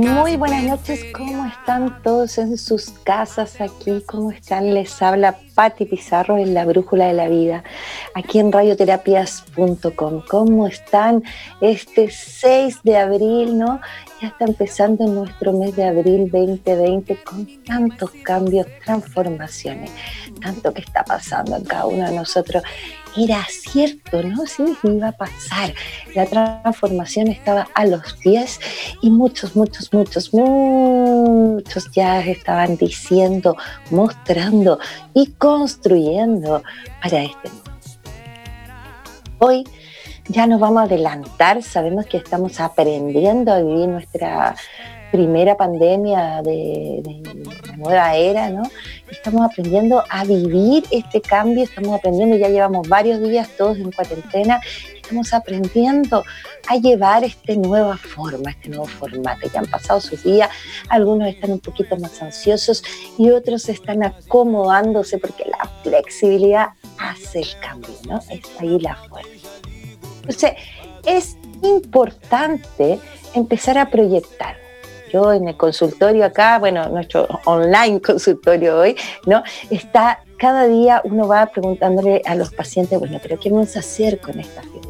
Muy buenas noches, ¿cómo están todos en sus casas aquí? ¿Cómo están? Les habla Patti Pizarro en La Brújula de la Vida, aquí en radioterapias.com. ¿Cómo están este 6 de abril, no? Ya está empezando nuestro mes de abril 2020 con tantos cambios, transformaciones, tanto que está pasando en cada uno de nosotros era cierto, ¿no? Sí, iba a pasar. La transformación estaba a los pies y muchos, muchos, muchos, muchos ya estaban diciendo, mostrando y construyendo para este mundo. Hoy ya nos vamos a adelantar, sabemos que estamos aprendiendo a vivir nuestra primera pandemia de, la nueva era, ¿no? Estamos aprendiendo a vivir este cambio, estamos aprendiendo, ya llevamos varios días todos en cuarentena, estamos aprendiendo a llevar esta nueva forma, este nuevo formato. Ya han pasado sus días, algunos están un poquito más ansiosos y otros están acomodándose porque la flexibilidad hace el cambio, ¿no? Es ahí la fuerza. Entonces, es importante empezar a proyectar yo en el consultorio acá, bueno, nuestro online consultorio hoy, ¿no? Está cada día uno va preguntándole a los pacientes, bueno, pero ¿qué vamos a hacer con esta figura?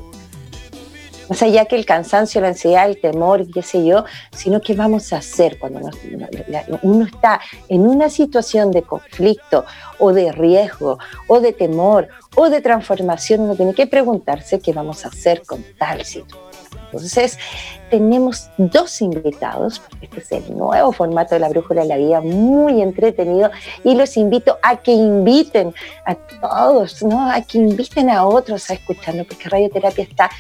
Más allá que el cansancio, la ansiedad, el temor, qué sé yo, sino qué vamos a hacer cuando uno está en una situación de conflicto o de riesgo o de temor o de transformación, uno tiene que preguntarse qué vamos a hacer con tal situación. Entonces, tenemos dos invitados, este es el nuevo formato de la Brújula de la Vida, muy entretenido, y los invito a que inviten a todos, ¿no? a que inviten a otros a escucharlo, porque Radioterapia está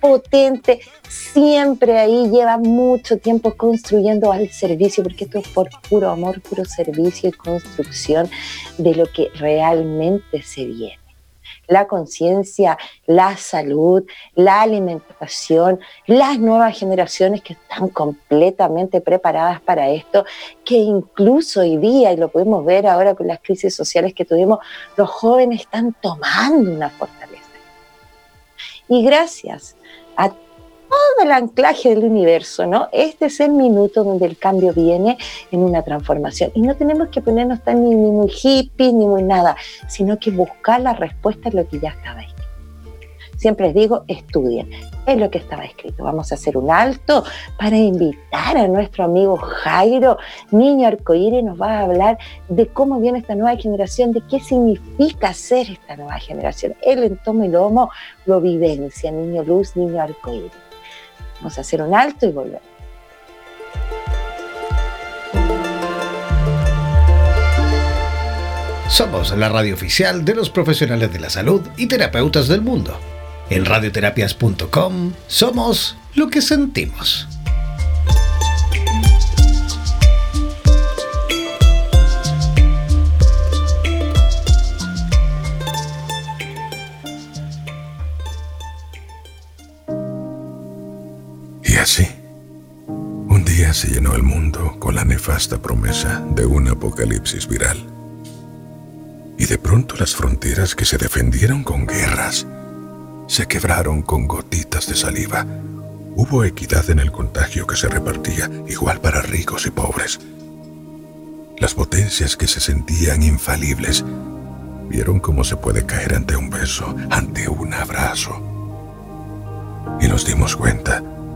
potente, siempre ahí lleva mucho tiempo construyendo al servicio, porque esto es por puro amor, puro servicio y construcción de lo que realmente se viene la conciencia, la salud, la alimentación, las nuevas generaciones que están completamente preparadas para esto, que incluso hoy día, y lo podemos ver ahora con las crisis sociales que tuvimos, los jóvenes están tomando una fortaleza. Y gracias a todo el anclaje del universo, ¿no? Este es el minuto donde el cambio viene en una transformación. Y no tenemos que ponernos tan ni, muy hippie ni muy nada, sino que buscar la respuesta en lo que ya estaba escrito. Siempre les digo, estudien. Es lo que estaba escrito. Vamos a hacer un alto para invitar a nuestro amigo Jairo, niño arcoíris, nos va a hablar de cómo viene esta nueva generación, de qué significa ser esta nueva generación. Él en tomo y lomo lo vivencia, niño luz, niño arcoíris. Vamos a hacer un alto y volver. Somos la radio oficial de los profesionales de la salud y terapeutas del mundo. En radioterapias.com somos lo que sentimos. Así, Un día se llenó el mundo con la nefasta promesa de un apocalipsis viral. Y de pronto las fronteras que se defendieron con guerras se quebraron con gotitas de saliva. Hubo equidad en el contagio que se repartía, igual para ricos y pobres. Las potencias que se sentían infalibles vieron cómo se puede caer ante un beso, ante un abrazo. Y nos dimos cuenta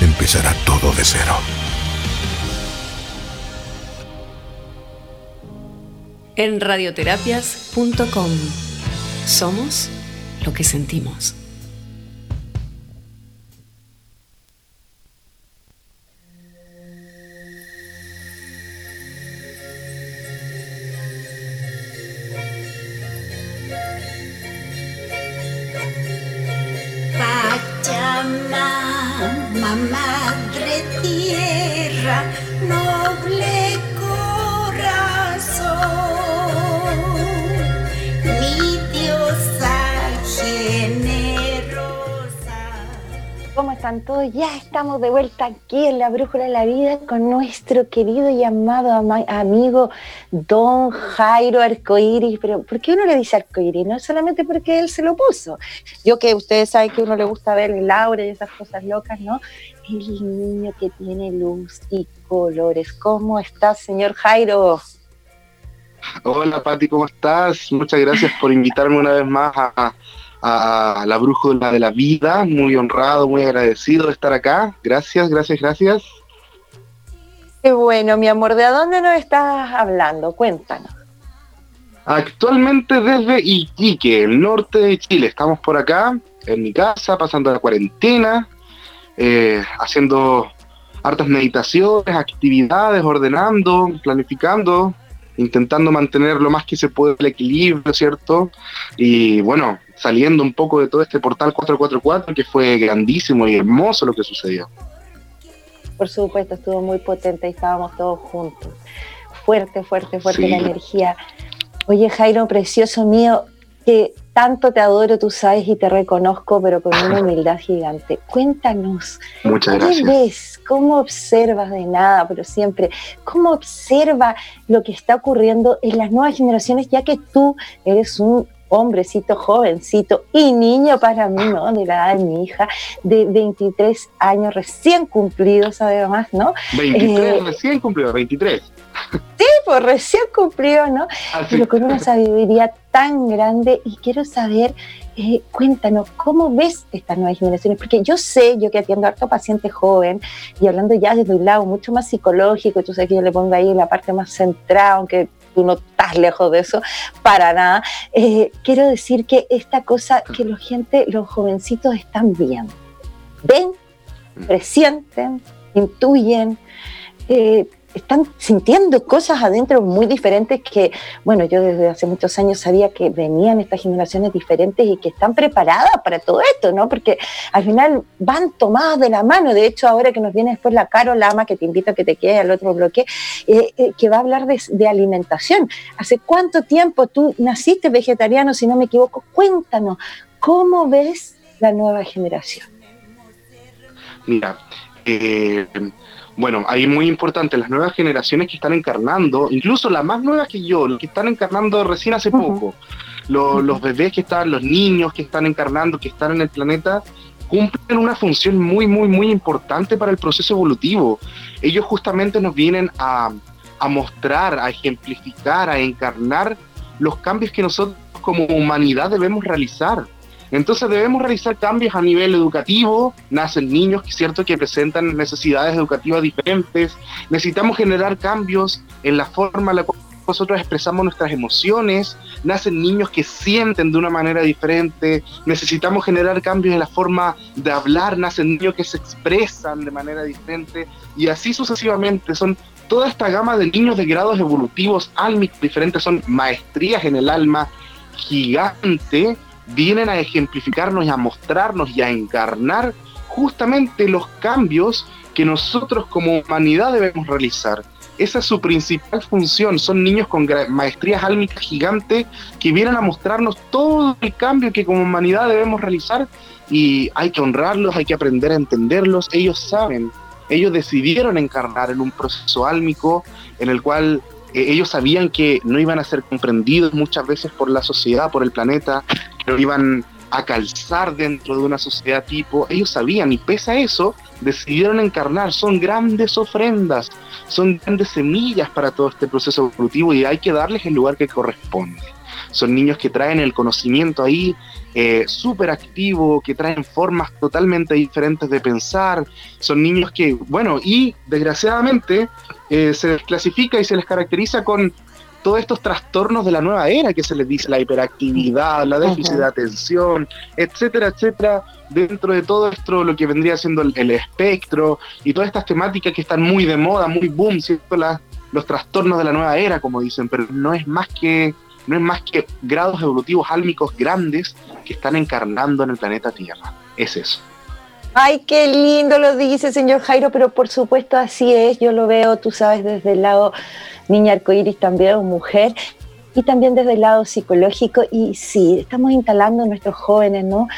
empezará todo de cero. En radioterapias.com somos lo que sentimos. Ya estamos de vuelta aquí en la Brújula de la Vida con nuestro querido y amado amigo Don Jairo Arcoiris. Pero ¿por qué uno le dice Arcoiris? No solamente porque él se lo puso. Yo que ustedes saben que uno le gusta ver el Laura y esas cosas locas, ¿no? El niño que tiene luz y colores. ¿Cómo estás, señor Jairo? Hola, Pati, ¿cómo estás? Muchas gracias por invitarme una vez más a a, la brújula de la vida, muy honrado, muy agradecido de estar acá. Gracias, gracias, gracias. Qué bueno, mi amor, ¿de dónde nos estás hablando? Cuéntanos. Actualmente desde Iquique, el norte de Chile. Estamos por acá, en mi casa, pasando la cuarentena, eh, haciendo hartas meditaciones, actividades, ordenando, planificando, intentando mantener lo más que se puede el equilibrio, ¿cierto? Y bueno, saliendo un poco de todo este portal 444, que fue grandísimo y hermoso lo que sucedió. Por supuesto, estuvo muy potente y estábamos todos juntos. Fuerte, fuerte, fuerte la energía. Oye, Jairo, precioso mío, que tanto te adoro, tú sabes, y te reconozco, pero con una humildad gigante. Cuéntanos, Muchas ¿qué ves? ¿Cómo observas de nada, pero siempre? ¿Cómo observa lo que está ocurriendo en las nuevas generaciones, ya que tú eres un hombrecito, jovencito y niño para mí, ¿no? De la edad de mi hija, de 23 años recién cumplidos, además, ¿no? 23 eh, recién cumplidos, 23. Sí, pues recién cumplido, ¿no? Pero con una sabiduría tan grande y quiero saber, eh, cuéntanos, ¿cómo ves estas nuevas generaciones? Porque yo sé, yo que atiendo a harto paciente joven y hablando ya desde un lado mucho más psicológico, tú sabes que yo le pongo ahí la parte más centrada, aunque tú no estás lejos de eso, para nada. Eh, quiero decir que esta cosa que la gente, los jovencitos están viendo, ven, presienten, intuyen, eh, están sintiendo cosas adentro muy diferentes que, bueno, yo desde hace muchos años sabía que venían estas generaciones diferentes y que están preparadas para todo esto, ¿no? Porque al final van tomadas de la mano. De hecho, ahora que nos viene después la Caro Lama, que te invito a que te quede al otro bloque, eh, eh, que va a hablar de, de alimentación. ¿Hace cuánto tiempo tú naciste vegetariano, si no me equivoco? Cuéntanos, ¿cómo ves la nueva generación? Mira, eh, bueno, ahí muy importante, las nuevas generaciones que están encarnando, incluso las más nuevas que yo, que están encarnando recién hace poco, los, bebés que están, los niños que están encarnando, que están en el planeta, cumplen una función muy, muy, muy importante para el proceso evolutivo. Ellos justamente nos vienen a, a mostrar, a ejemplificar, a encarnar los cambios que nosotros como humanidad debemos realizar. Entonces debemos realizar cambios a nivel educativo, nacen niños, cierto, que presentan necesidades educativas diferentes, necesitamos generar cambios en la forma en la cual nosotros expresamos nuestras emociones, nacen niños que sienten de una manera diferente, necesitamos generar cambios en la forma de hablar, nacen niños que se expresan de manera diferente. Y así sucesivamente. Son toda esta gama de niños de grados evolutivos álmicos diferentes, son maestrías en el alma gigante vienen a ejemplificarnos a mostrarnos y a encarnar justamente los cambios que nosotros como humanidad debemos realizar. Esa es su principal función. Son niños con maestrías álmicas gigantes que vienen a mostrarnos todo el cambio que como humanidad debemos realizar y hay que honrarlos, hay que aprender a entenderlos. Ellos saben, ellos decidieron encarnar en un proceso álmico en el cual ellos sabían que no iban a ser comprendidos muchas veces por la sociedad, por el planeta, que iban a calzar dentro de una sociedad tipo, ellos sabían y pese a eso decidieron encarnar, son grandes ofrendas, son grandes semillas para todo este proceso evolutivo y hay que darles el lugar que corresponde. Son niños que traen el conocimiento ahí eh, súper activo, que traen formas totalmente diferentes de pensar. Son niños que, bueno, y desgraciadamente eh, se les clasifica y se les caracteriza con todos estos trastornos de la nueva era que se les dice, la hiperactividad, la déficit de atención, etcétera, etcétera, dentro de todo esto lo que vendría siendo el, espectro y todas estas temáticas que están muy de moda, muy boom, ¿cierto? los trastornos de la nueva era, como dicen, pero no es más que no es más que grados evolutivos álmicos grandes que están encarnando en el planeta Tierra. Es eso. Ay, qué lindo lo dice, señor Jairo, pero por supuesto así es. Yo lo veo, tú sabes, desde el lado niña arcoíris también, o mujer, y también desde el lado psicológico. Y sí, estamos instalando nuestros jóvenes, ¿no?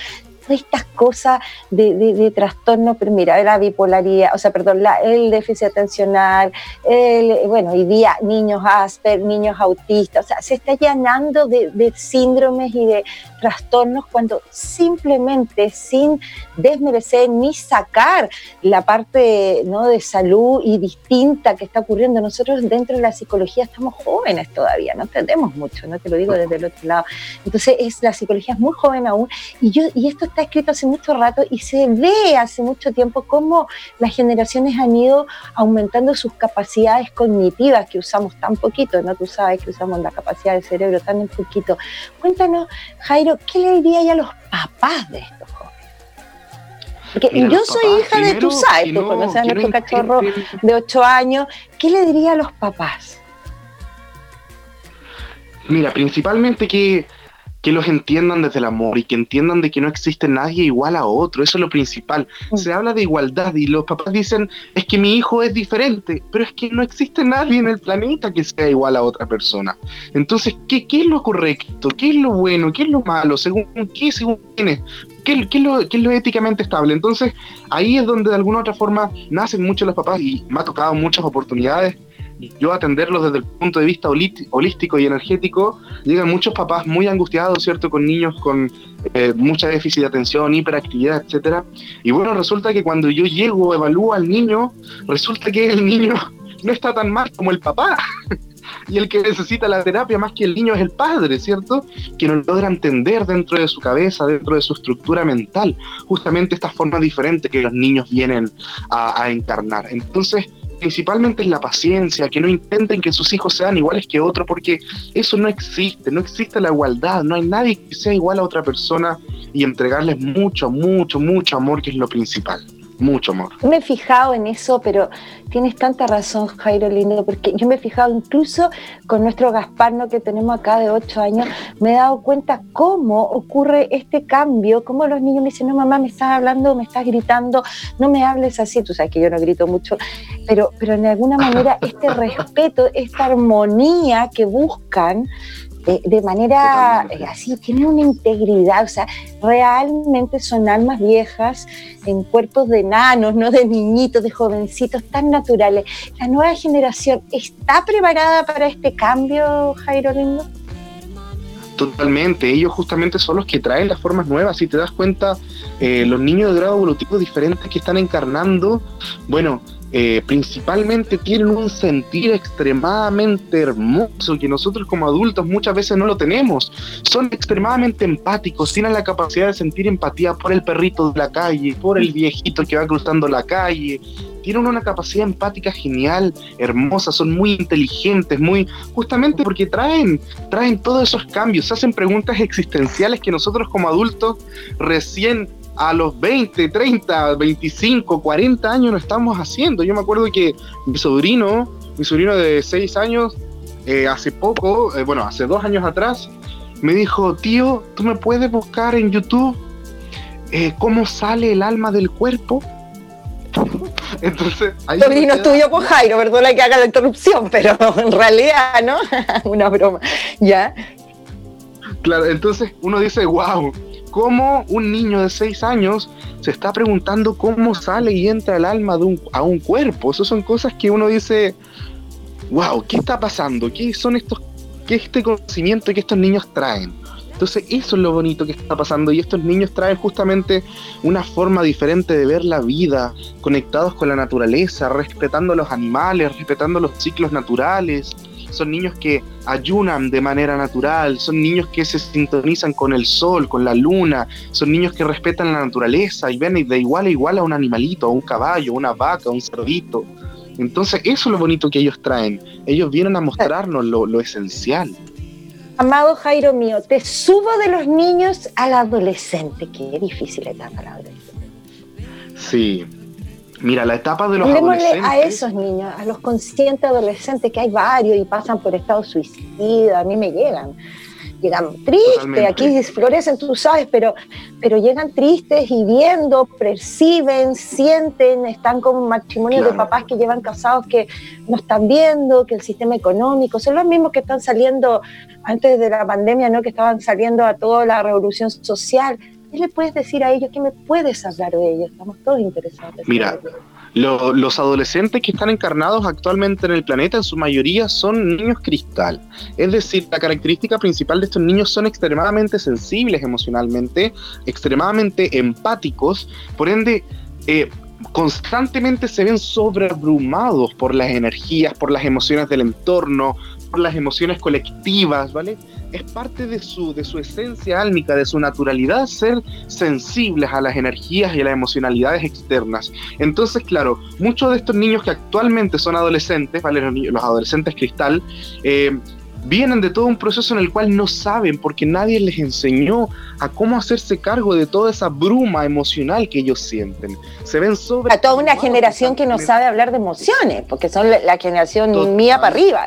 Estas cosas de, de, trastorno, pero mira, la bipolaridad, o sea, perdón, el déficit atencional, el, bueno, hoy día niños Asper, niños autistas, o sea, se está llenando de, de síndromes y de trastornos cuando simplemente sin desmerecer ni sacar la parte ¿no? de salud y distinta que está ocurriendo. Nosotros dentro de la psicología estamos jóvenes todavía, no entendemos mucho, no te lo digo desde el otro lado. Entonces es, la psicología es muy joven aún y, yo, y esto está escrito hace mucho rato y se ve hace mucho tiempo cómo las generaciones han ido aumentando sus capacidades cognitivas que usamos tan poquito, ¿no? Tú sabes que usamos la capacidad del cerebro tan poquito. Cuéntanos, Jairo, ¿qué le diría a los papás de estos jóvenes? Porque yo soy hija de tu sabes, tú conoces a nuestro cachorro de 8 años, ¿qué le diría a los papás? Mira, principalmente que que los entiendan desde el amor y que entiendan de que no existe nadie igual a otro, eso es lo principal. Mm. Se habla de igualdad y los papás dicen, es que mi hijo es diferente, pero es que no existe nadie en el planeta que sea igual a otra persona. Entonces, ¿qué, qué es lo correcto? ¿Qué es lo bueno? ¿Qué es lo malo? ¿Según qué? ¿Según quién ¿Qué, qué, es lo, ¿Qué es lo éticamente estable? Entonces, ahí es donde de alguna u otra forma nacen muchos los papás y me ha tocado muchas oportunidades yo atenderlos desde el punto de vista holístico y energético, llegan muchos papás muy angustiados, ¿cierto? Con niños con eh, mucha déficit de atención, hiperactividad, etcétera. Y bueno, resulta que cuando yo llego, evalúo al niño, resulta que el niño no está tan mal como el papá. y el que necesita la terapia más que el niño es el padre, ¿cierto? Que no logra entender dentro de su cabeza, dentro de su estructura mental, justamente esta forma diferente que los niños vienen a, a encarnar. Entonces, principalmente es la paciencia, que no intenten que sus hijos sean iguales que otros, porque eso no existe, no existe la igualdad, no hay nadie que sea igual a otra persona y entregarles mucho, mucho, mucho amor, que es lo principal mucho amor. Me he fijado en eso, pero tienes tanta razón, Jairo Lindo, porque yo me he fijado incluso con nuestro Gasparno que tenemos acá de 8 años, me he dado cuenta cómo ocurre este cambio, cómo los niños me dicen, no mamá, me estás hablando, me estás gritando, no me hables así, tú sabes que yo no grito mucho, pero, pero en alguna manera este respeto, esta armonía que buscan, de, manera eh, así, tienen una integridad, o sea, realmente son almas viejas en cuerpos de enanos, no de niñitos, de jovencitos tan naturales. ¿La nueva generación está preparada para este cambio, Jairo Lindo? Totalmente, ellos justamente son los que traen las formas nuevas. Si te das cuenta, eh, los niños de grado evolutivo diferentes que están encarnando, bueno, eh, principalmente tienen un sentir extremadamente hermoso que nosotros como adultos muchas veces no lo tenemos. Son extremadamente empáticos, tienen la capacidad de sentir empatía por el perrito de la calle, por el viejito que va cruzando la calle. Tienen una capacidad empática genial, hermosa, son muy inteligentes, muy justamente porque traen, traen todos esos cambios, hacen preguntas existenciales que nosotros como adultos recién a los 20, 30, 25, 40 años no estamos haciendo. Yo me acuerdo que mi sobrino, mi sobrino de 6 años, eh, hace poco, eh, bueno, hace dos años atrás, me dijo, tío, ¿tú me puedes buscar en YouTube eh, cómo sale el alma del cuerpo? Entonces, ahí sobrino estudió con Jairo, perdona que haga la interrupción, pero en realidad, ¿no? Una broma, ¿ya? Claro, entonces uno dice, wow, cómo un niño de 6 años se está preguntando cómo sale y entra el alma de un, a un cuerpo. Esas son cosas que uno dice, wow, ¿qué está pasando? ¿Qué son estos, qué es este conocimiento que estos niños traen? Entonces eso es lo bonito que está pasando y estos niños traen justamente una forma diferente de ver la vida, conectados con la naturaleza, respetando los animales, respetando los ciclos naturales, son niños que ayunan de manera natural, son niños que se sintonizan con el sol, con la luna, son niños que respetan la naturaleza y ven de igual a igual a un animalito, a un caballo, una vaca, un cerdito. Entonces eso es lo bonito que ellos traen. Ellos vienen a mostrarnos lo, esencial. Amado Jairo mío, te subo de los niños al adolescente. Qué difícil etapa la. Sí, Mira, la etapa de los adolescentes. a esos niños, a los conscientes adolescentes, que hay varios y pasan por estado suicida, a mí me llegan. Llegan tristes, aquí florecen, tú sabes, pero, pero llegan tristes y viendo, perciben, sienten, están con matrimonios de papás que llevan casados que no están viendo, que el sistema económico, son los mismos que están saliendo antes de la pandemia, ¿no? que estaban saliendo a toda la revolución social ¿Qué le puedes decir a ellos? ¿Qué me puedes hablar de ellos? Estamos todos interesados. Mira, los adolescentes que están encarnados actualmente en el planeta en su mayoría son niños cristal. Es decir, la característica principal de estos niños son extremadamente sensibles emocionalmente, extremadamente empáticos, por ende... Eh, constantemente se ven sobreabrumados por las energías, por las emociones del entorno, por las emociones colectivas, ¿vale? Es parte de su, de su esencia álmica, de su naturalidad, ser sensibles a las energías y a las emocionalidades externas. Entonces, claro, muchos de estos niños que actualmente son adolescentes, ¿vale? los, adolescentes cristal, eh, vienen de todo un proceso en el cual no saben porque nadie les enseñó a cómo hacerse cargo de toda esa bruma emocional que ellos sienten. Se ven sobre... A toda una generación que no sabe hablar de emociones, porque son la, generación mía para arriba.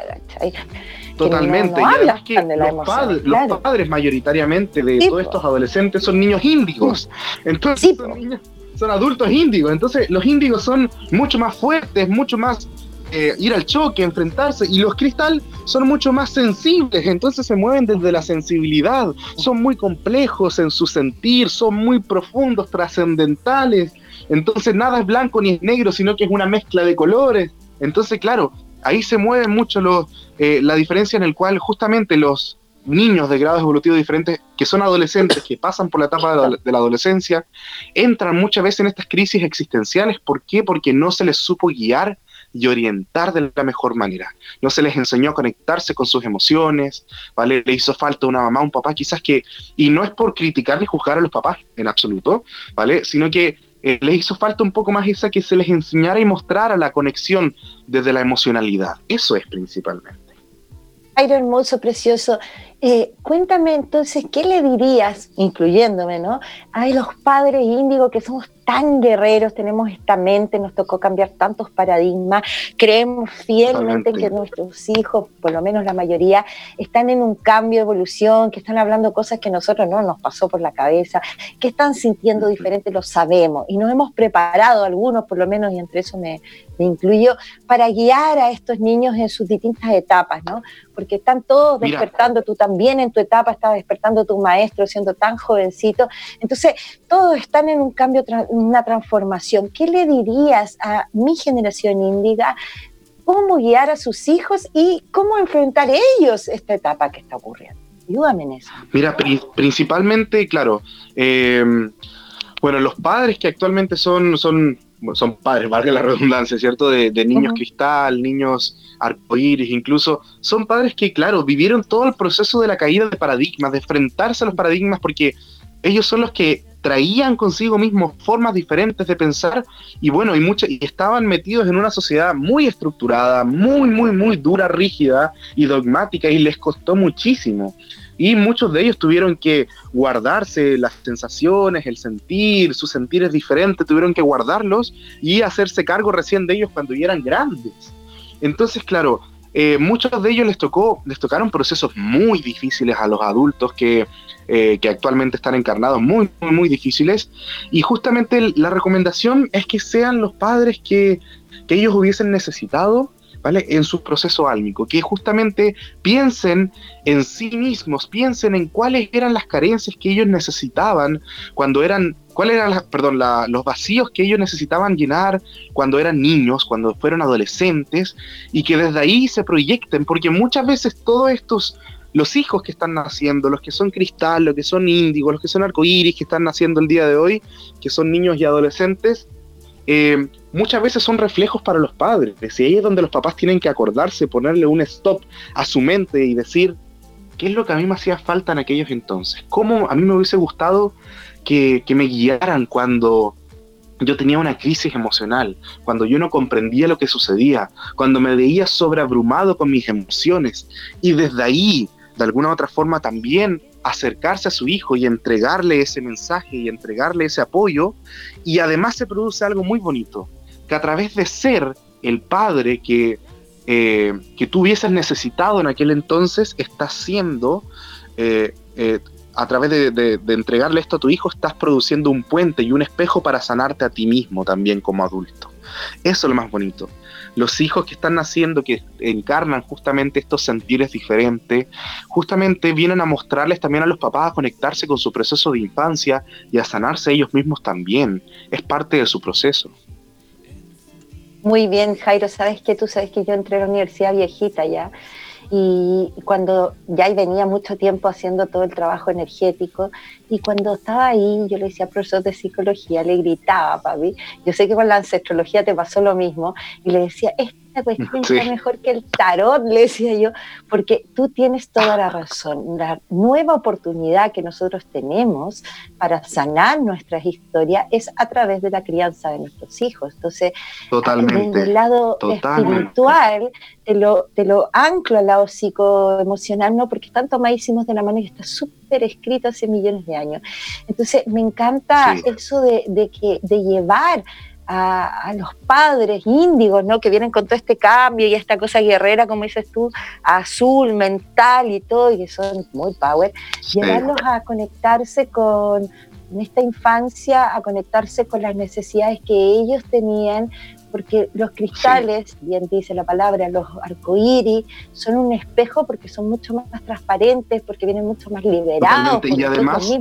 Totalmente. los, padres, los, padres, mayoritariamente de todos estos adolescentes son niños índigos. Entonces son, son adultos índigos. Entonces los índigos son mucho más fuertes, mucho más eh, ir al choque, enfrentarse, y los cristal son mucho más sensibles, entonces se mueven desde la sensibilidad, son muy complejos en su sentir, son muy profundos, trascendentales, entonces nada es blanco ni es negro, sino que es una mezcla de colores, entonces claro, ahí se mueve mucho los, eh, la diferencia en el cual justamente los niños de grados evolutivos diferentes que son adolescentes, que pasan por la etapa de la, adolescencia, entran muchas veces en estas crisis existenciales. ¿Por qué? Porque no se les supo guiar y orientar de la mejor manera. No se les enseñó a conectarse con sus emociones, ¿vale? Le hizo falta una mamá, un papá, quizás que, y no es por criticar ni juzgar a los papás en absoluto, ¿vale? Sino que eh, les hizo falta un poco más esa que se les enseñara y mostrara la conexión desde la emocionalidad. Eso es principalmente. Aire hermoso, precioso. Eh, cuéntame entonces, ¿qué le dirías, incluyéndome, ¿no? A los padres índigos que somos tan guerreros, tenemos esta mente, nos tocó cambiar tantos paradigmas, creemos fielmente que nuestros hijos, por lo menos la mayoría, están en un cambio de evolución, que están hablando cosas que nosotros no nos pasó por la cabeza, que están sintiendo diferente, lo sabemos, y nos hemos preparado algunos, por lo menos, y entre eso me, me incluyo, para guiar a estos niños en sus distintas etapas, ¿no? Porque están todos despertando, tú también en tu etapa estás despertando tu maestro siendo tan jovencito, entonces todos están en un cambio, una transformación. ¿Qué le dirías a mi generación índiga? ¿Cómo guiar a sus hijos y cómo enfrentar ellos esta etapa que está ocurriendo? Ayúdame en eso. Mira, principalmente, claro, eh, bueno, los padres que actualmente son, son, son padres, valga la redundancia, ¿cierto? De, niños cristal, niños arcoíris, incluso, son padres que, claro, vivieron todo el proceso de la caída de paradigmas, de enfrentarse a los paradigmas, porque ellos son los que traían consigo mismos formas diferentes de pensar y bueno, y, mucha, y estaban metidos en una sociedad muy estructurada, muy, muy, muy dura, rígida y dogmática y les costó muchísimo. Y muchos de ellos tuvieron que guardarse las sensaciones, el sentir, sus sentires diferentes, tuvieron que guardarlos y hacerse cargo recién de ellos cuando ya eran grandes. Entonces, claro, eh, muchos de ellos les tocó, les tocaron procesos muy difíciles a los adultos que eh, que actualmente están encarnados muy, muy, muy difíciles. Y justamente la recomendación es que sean los padres que, que ellos hubiesen necesitado ¿vale? En su proceso álmico, que justamente piensen en sí mismos, piensen en cuáles eran las carencias que ellos necesitaban cuando eran, cuáles eran, perdón, los vacíos que ellos necesitaban llenar cuando eran niños, cuando fueron adolescentes, y que desde ahí se proyecten, porque muchas veces todos estos los hijos que están naciendo, los que son cristal, los que son índigo, los que son arcoíris, que están naciendo el día de hoy, que son niños y adolescentes, eh, muchas veces son reflejos para los padres. Y ahí es donde los papás tienen que acordarse, ponerle un stop a su mente y decir, ¿qué es lo que a mí me hacía falta en aquellos entonces? ¿Cómo a mí me hubiese gustado que, que me guiaran cuando yo tenía una crisis emocional, cuando yo no comprendía lo que sucedía, cuando me veía sobreabrumado con mis emociones y desde ahí de alguna otra forma también acercarse a su hijo y entregarle ese mensaje y entregarle ese apoyo. Y además se produce algo muy bonito, que a través de ser el padre que, eh, que tú hubieses necesitado en aquel entonces, estás siendo, eh, eh, a través de, de, entregarle esto a tu hijo, estás produciendo un puente y un espejo para sanarte a ti mismo también como adulto. Eso es lo más bonito los hijos que están naciendo, que encarnan justamente estos sentires diferentes, justamente vienen a mostrarles también a los papás a conectarse con su proceso de infancia y a sanarse ellos mismos también. Es parte de su proceso. Muy bien, Jairo, sabes que tú sabes que yo entré a la universidad viejita ya y cuando ya venía mucho tiempo haciendo todo el trabajo energético y cuando estaba ahí yo le decía profesor de psicología, le gritaba, papi, yo sé que con la ancestrología te pasó lo mismo y le decía, esta cuestión está mejor que el tarot, le decía yo, porque tú tienes toda la razón. La nueva oportunidad que nosotros tenemos para sanar nuestras historias es a través de la crianza de nuestros hijos. Entonces, Totalmente. desde el lado espiritual, te lo, te lo anclo al lado psicoemocional, ¿no? porque están tomadísimos de la mano y está súper escrito hace millones de años. Entonces, me encanta eso de, de, que, de llevar a, los padres índigos, ¿no? Que vienen con todo este cambio y esta cosa guerrera, como dices tú, azul, mental y todo, y que son muy power, llevarlos a conectarse con esta infancia, a conectarse con las necesidades que ellos tenían, porque los cristales, bien dice la palabra, los arcoíris, son un espejo porque son mucho más transparentes, porque vienen mucho más liberados. Y además,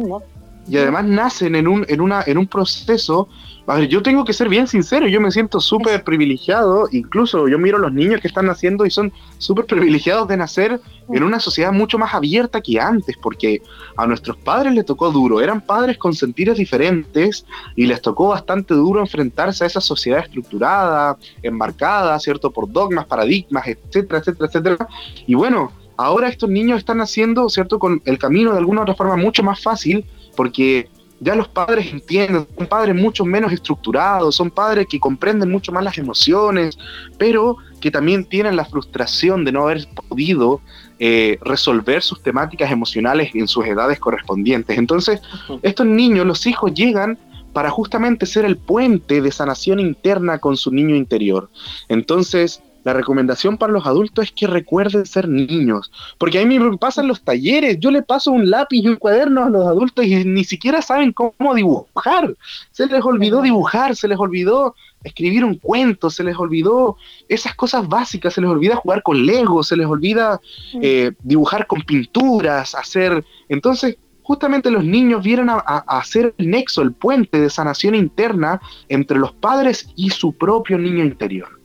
y además nacen en un, en, una, en un proceso a ver, yo tengo que ser bien sincero, yo me siento súper privilegiado, incluso yo miro a los niños que están naciendo y son súper privilegiados de nacer en una sociedad mucho más abierta que antes, porque a nuestros padres les tocó duro, eran padres con sentidos diferentes y les tocó bastante duro enfrentarse a esa sociedad estructurada, embarcada, ¿cierto? Por dogmas, paradigmas, etcétera, etcétera, etcétera. Y bueno, ahora estos niños están naciendo, ¿cierto? Con el camino de alguna otra forma mucho más fácil, porque ya los padres entienden, son padres mucho menos estructurados, son padres que comprenden mucho más las emociones, pero que también tienen la frustración de no haber podido eh, resolver sus temáticas emocionales en sus edades correspondientes. Entonces, estos niños, los hijos, llegan para justamente ser el puente de sanación interna con su niño interior. Entonces, la recomendación para los adultos es que recuerden ser niños, porque a mí me pasan los talleres, yo le paso un lápiz y un cuaderno a los adultos y ni siquiera saben cómo dibujar, se les olvidó dibujar, se les olvidó escribir un cuento, se les olvidó esas cosas básicas, se les olvida jugar con Lego, se les olvida eh, dibujar con pinturas, hacer... Entonces, justamente los niños vienen a, a, hacer el nexo, el puente de sanación interna entre los padres y su propio niño interior.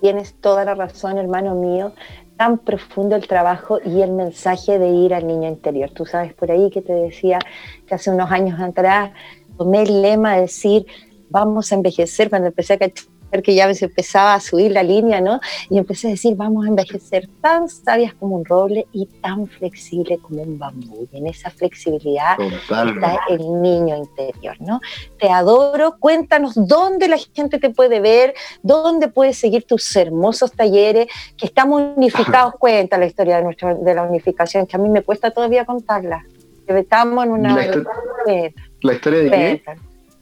Tienes toda la razón, hermano mío. Tan profundo el trabajo y el mensaje de ir al niño interior. Tú sabes por ahí que te decía que hace unos años atrás tomé el lema de decir, vamos a envejecer cuando empecé a que ya se empezaba a subir la línea, ¿no? Y empecé a decir, vamos a envejecer tan sabias como un roble y tan flexible como un bambú. Y en esa flexibilidad está el niño interior, ¿no? Te adoro, cuéntanos dónde la gente te puede ver, dónde puedes seguir tus hermosos talleres, que estamos unificados. Cuenta la historia de, nuestro, de la unificación, que a mí me cuesta todavía contarla. Estamos en una... ¿La, historia de qué?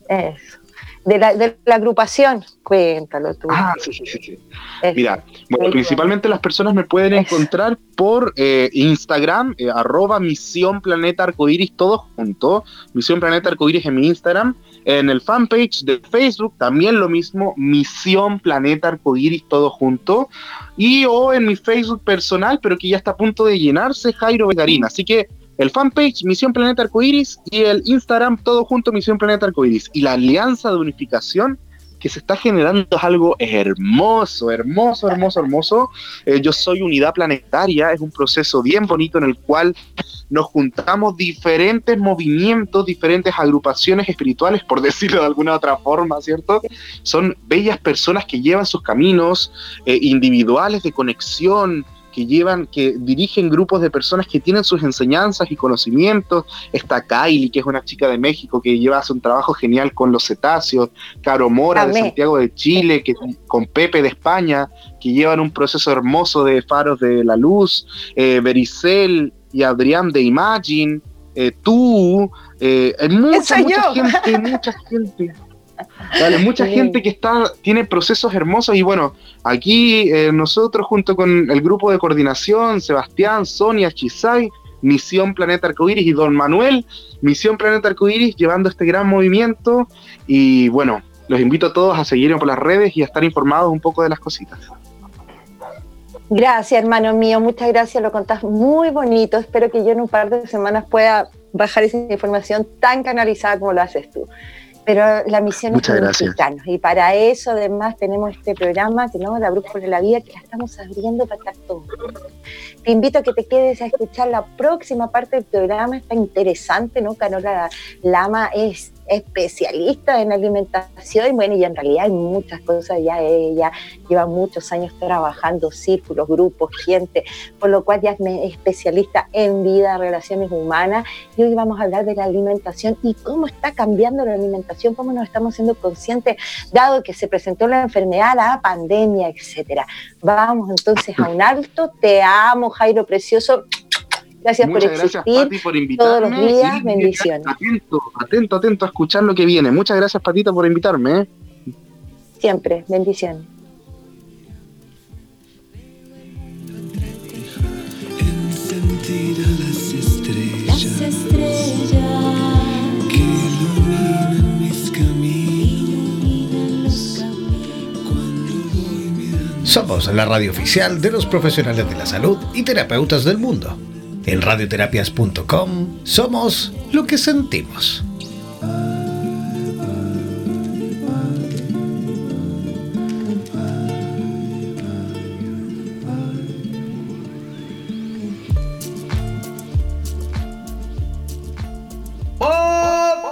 Eso de la, de la agrupación. Cuéntalo tú. Ah, sí, sí, sí. Mira, bueno, principalmente las personas me pueden encontrar por eh, Instagram, eh, arroba Misión Planeta Arcoiris, todo junto. Misión Planeta Arcoiris en mi Instagram. En el fanpage de Facebook también lo mismo, Misión Planeta Arcoiris, todo junto. Y o en mi Facebook personal, pero que ya está a punto de llenarse, Jairo Vegarina. Así que el fanpage Misión Planeta Arcoiris y el Instagram todo junto Misión Planeta Arcoiris. Y la alianza de unificación que se está generando es algo hermoso, hermoso, hermoso, hermoso. Eh, yo soy unidad planetaria, es un proceso bien bonito en el cual nos juntamos diferentes movimientos, diferentes agrupaciones espirituales, por decirlo de alguna otra forma, ¿cierto? Son bellas personas que llevan sus caminos eh, individuales de conexión, que llevan, que dirigen grupos de personas que tienen sus enseñanzas y conocimientos. Está Kylie, que es una chica de México que lleva hace un trabajo genial con los cetáceos. Caro Mora de Santiago de Chile, que, con Pepe de España, que llevan un proceso hermoso de faros de la luz. Eh, Bericel y Adrián de Imagine. Eh, tú, eh, mucha, mucha gente, mucha gente. Vale, mucha gente que está, tiene procesos hermosos y bueno, aquí eh, nosotros junto con el grupo de coordinación, Sebastián, Sonia, Chisay, Misión Planeta Arcoiris y Don Manuel, Misión Planeta Arcoiris llevando este gran movimiento y bueno, los invito a todos a seguirme por las redes y a estar informados un poco de las cositas. Gracias, hermano mío, muchas gracias, lo contás muy bonito. Espero que yo en un par de semanas pueda bajar esa información tan canalizada como lo haces tú pero la misión es unificarnos. Y para eso además tenemos este programa, tenemos la Brújula de la Vida, que la estamos abriendo para estar todos. Te invito a que te quedes a escuchar la próxima parte del programa, está interesante, ¿no? Carola Lama es especialista en alimentación, bueno, y en realidad hay muchas cosas, ya ella lleva muchos años trabajando, círculos, grupos, gente, por lo cual ya es especialista en vida, relaciones humanas, y hoy vamos a hablar de la alimentación y cómo está cambiando la alimentación, cómo nos estamos siendo conscientes, dado que se presentó la enfermedad, la pandemia, etcétera. Vamos entonces a un alto, te amo, Jairo Precioso, Gracias por existir. por invitarme. Todos los días, bendiciones. Atento, atento, atento a escuchar lo que viene. Muchas gracias, Patita, por invitarme. ¿eh? Siempre, bendiciones. Somos la radio oficial de los profesionales de la salud y terapeutas del mundo. En radioterapias.com somos lo que sentimos.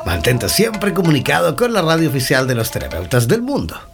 Mantente siempre comunicado con la radio oficial de los terapeutas del mundo.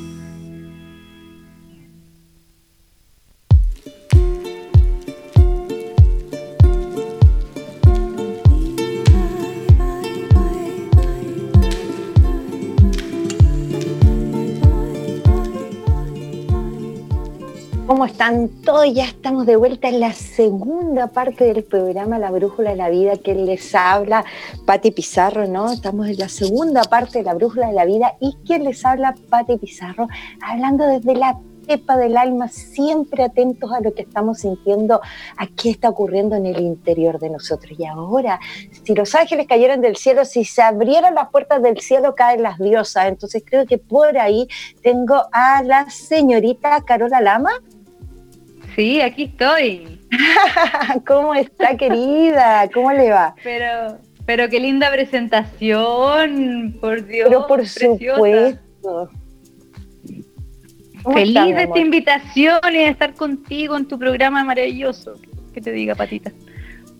Están todos? Ya estamos de vuelta en la segunda parte del programa La Brújula de la Vida que les habla Pati Pizarro, ¿no? Estamos en la segunda parte de La Brújula de la Vida y quien les habla Pati Pizarro, hablando desde la pepa del alma, siempre atentos a lo que estamos sintiendo, a qué está ocurriendo en el interior de nosotros. Y ahora, si los ángeles cayeran del cielo, si se abrieran las puertas del cielo, caen las diosas. Entonces creo que por ahí tengo a la señorita Carola Lama. Sí, aquí estoy. ¿Cómo está, querida? ¿Cómo le va? Pero, pero qué linda presentación, por Dios. Pero por supuesto. Feliz de esta invitación y de estar contigo en tu programa maravilloso. Que te diga, Patita.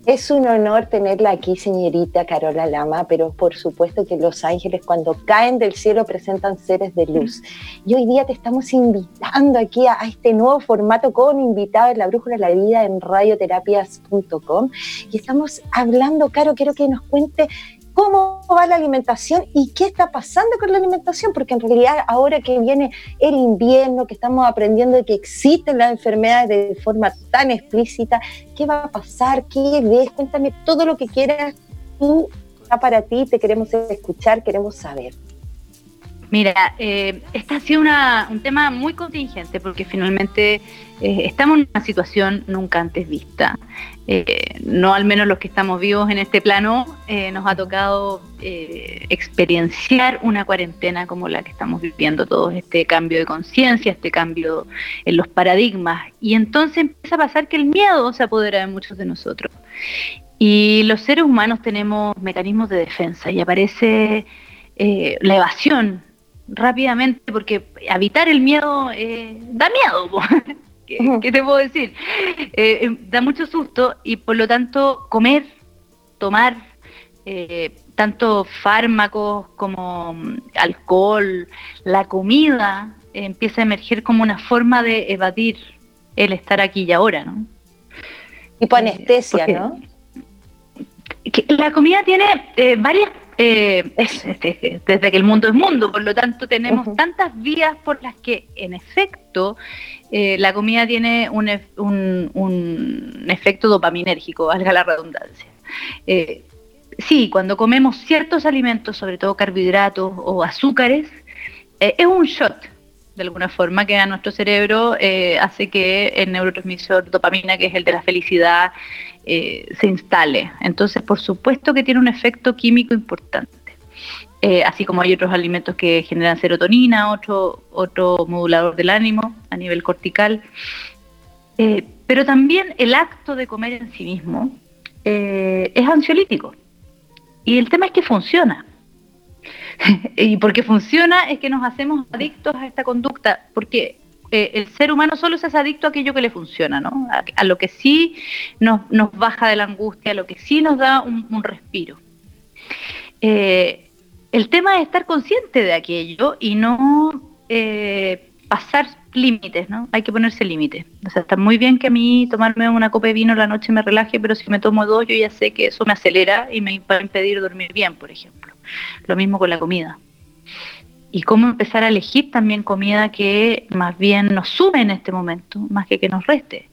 Es un honor tenerla aquí, señorita Carola Lama, pero por supuesto que los ángeles cuando caen del cielo presentan seres de luz. Y hoy día te estamos invitando aquí a, este nuevo formato con invitado en la Brújula de la Vida en radioterapias.com. Y estamos hablando, Caro, quiero que nos cuente cómo va la alimentación y qué está pasando con la alimentación, porque en realidad ahora que viene el invierno, que estamos aprendiendo de que existen las enfermedades de forma tan explícita, ¿qué va a pasar? ¿Qué ves? Cuéntame todo lo que quieras. Tú, está para ti, te queremos escuchar, queremos saber. Mira, eh, este ha sido un tema muy contingente porque finalmente eh, estamos en una situación nunca antes vista. Eh, no al menos los que estamos vivos en este plano, nos ha tocado experienciar una cuarentena como la que estamos viviendo todos, este cambio de conciencia, este cambio en los paradigmas. Y entonces empieza a pasar que el miedo se apodera de muchos de nosotros. Y los seres humanos tenemos mecanismos de defensa y aparece eh, la evasión rápidamente, porque evitar el miedo eh, da miedo. ¿Qué, te puedo decir? Eh, da mucho susto y por lo tanto comer, tomar tanto fármacos como mm, alcohol, la comida empieza a emerger como una forma de evadir el estar aquí y ahora, ¿no? Tipo anestesia, ¿no? la comida tiene eh, eh, desde que el mundo es mundo, por lo tanto tenemos tantas vías por las que en efecto eh, la comida tiene un, un, efecto dopaminérgico, valga la redundancia. sí, cuando comemos ciertos alimentos, sobre todo carbohidratos o azúcares, es un shot, de alguna forma que a nuestro cerebro hace que el neurotransmisor dopamina, que es el de la felicidad eh, se instale. Entonces, por supuesto que tiene un efecto químico importante. Eh, así como hay otros alimentos que generan serotonina, otro, otro modulador del ánimo a nivel cortical. Eh, pero también el acto de comer en sí mismo es ansiolítico. Y el tema es que funciona. y porque funciona es que nos hacemos adictos a esta conducta, porque eh, el ser humano solo se es adicto a aquello que le funciona, ¿no? A, lo que sí nos, baja de la angustia, a lo que sí nos da un, respiro. Eh, el tema es estar consciente de aquello y no eh, pasar límites, ¿no? Hay que ponerse límites. O sea, está muy bien que a mí tomarme una copa de vino la noche me relaje, pero si me tomo dos, yo ya sé que eso me acelera y me va a impedir dormir bien, por ejemplo. Lo mismo con la comida y cómo empezar a elegir también comida que más bien nos sume en este momento, más que que nos reste.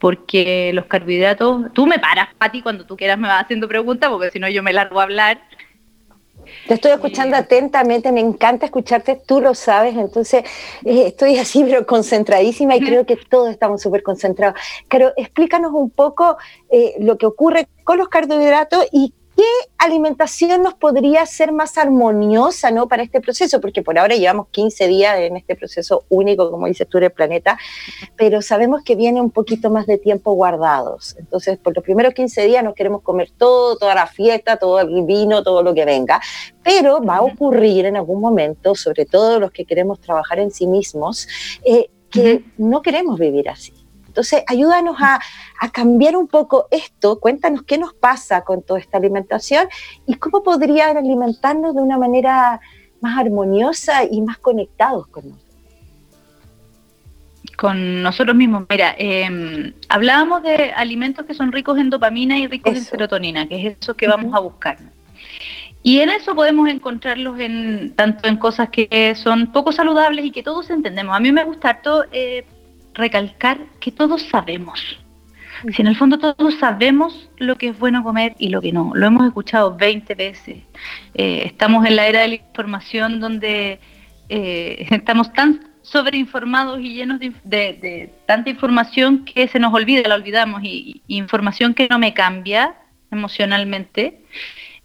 Porque los carbohidratos, tú me paras, Pati, cuando tú quieras me vas haciendo preguntas, porque si no yo me largo a hablar. Te estoy escuchando atentamente, me encanta escucharte, tú lo sabes, entonces eh, estoy así, pero concentradísima y creo que todos estamos súper concentrados. Pero explícanos un poco eh, lo que ocurre con los carbohidratos y ¿Qué alimentación nos podría ser más armoniosa ¿no? para este proceso? Porque por ahora llevamos 15 días en este proceso único, como dices tú, en el planeta, pero sabemos que viene un poquito más de tiempo guardados. Entonces, por los primeros 15 días nos queremos comer todo, toda la fiesta, todo el vino, todo lo que venga, pero va a ocurrir en algún momento, sobre todo los que queremos trabajar en sí mismos, eh, que no queremos vivir así. Entonces, ayúdanos a, cambiar un poco esto, cuéntanos qué nos pasa con toda esta alimentación y cómo podrían alimentarnos de una manera más armoniosa y más conectados con nosotros. Con nosotros mismos. Mira, em, hablábamos de alimentos que son ricos en dopamina y ricos en serotonina, que es eso que vamos a buscar. Y en eso podemos encontrarlos en tanto en cosas que son poco saludables y que todos entendemos. A mí me gusta todo eh, recalcar que todos sabemos. Si en el fondo todos sabemos lo que es bueno comer y lo que no, lo hemos escuchado 20 veces. Eh, estamos en la era de la información donde eh, estamos tan sobreinformados y llenos de, tanta información que se nos olvida, la olvidamos, y, información que no me cambia emocionalmente,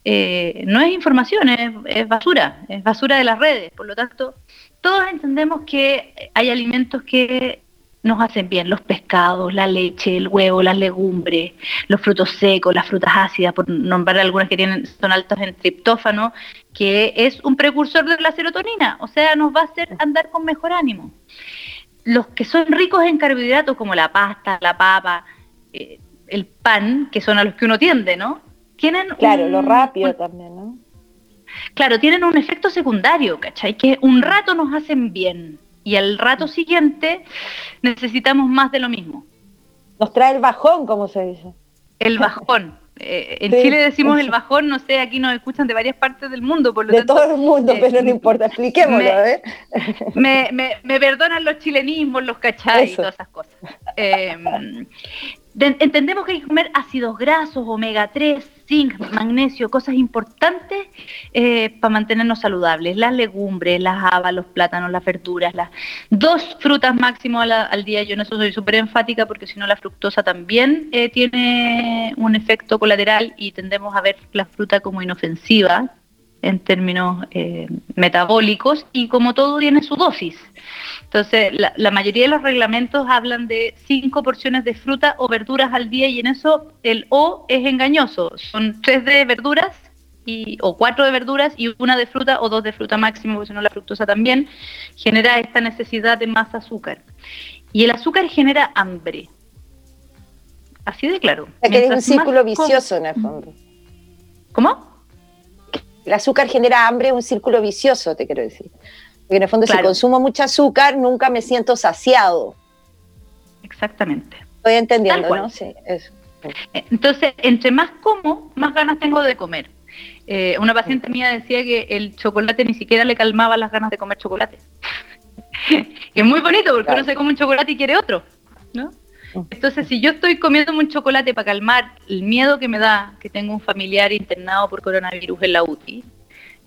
eh, no es información, es basura, es basura de las redes. Por lo tanto, todos entendemos que hay alimentos que nos hacen bien los pescados, la leche, el huevo, las legumbres, los frutos secos, las frutas ácidas, por nombrar algunas que tienen, son altas en triptófano, que es un precursor de la serotonina, o sea, nos va a hacer andar con mejor ánimo. Los que son ricos en carbohidratos, como la pasta, la papa, eh, el pan, que son a los que uno tiende, ¿no? Tienen claro, lo rápido también, ¿no? Claro, tienen un efecto secundario, ¿cachai? Que un rato nos hacen bien y al rato siguiente necesitamos más de lo mismo. Nos trae el bajón, como se dice. El bajón. Eh, en Chile decimos el bajón, no sé, aquí nos escuchan de varias partes del mundo, por lo de todo el mundo, eh, pero no importa, expliquémoslo, me, a ver. Me, me, perdonan los chilenismos, los cachai y todas esas cosas. Eh, entendemos que hay que comer ácidos grasos, omega 3, zinc, magnesio, cosas importantes eh, para mantenernos saludables. Las legumbres, las habas, los plátanos, las verduras, las dos frutas máximo al, día. Yo en eso soy súper enfática porque si no la fructosa también eh, tiene un efecto colateral y tendemos a ver la fruta como inofensiva en términos eh, metabólicos y como todo tiene su dosis. Entonces, la, mayoría de los reglamentos hablan de cinco porciones de fruta o verduras al día y en eso el O es engañoso. Son tres de verduras y, o cuatro de verduras y una de fruta o dos de fruta máximo, porque si no la fructosa también genera esta necesidad de más azúcar. Y el azúcar genera hambre. Así de claro. O que es un círculo vicioso en el fondo. ¿Cómo? El azúcar genera hambre, un círculo vicioso, te quiero decir. Porque en el fondo, si consumo mucho azúcar, nunca me siento saciado. Exactamente. Estoy entendiendo, ¿no? Sí, eso. Eh, entonces, entre más como, más ganas tengo de comer. Eh, una paciente mía decía que el chocolate ni siquiera le calmaba las ganas de comer chocolate. es muy bonito porque uno se come un chocolate y quiere otro, ¿no? Entonces, si yo estoy comiendo un chocolate para calmar el miedo que me da que tengo un familiar internado por coronavirus en la UTI,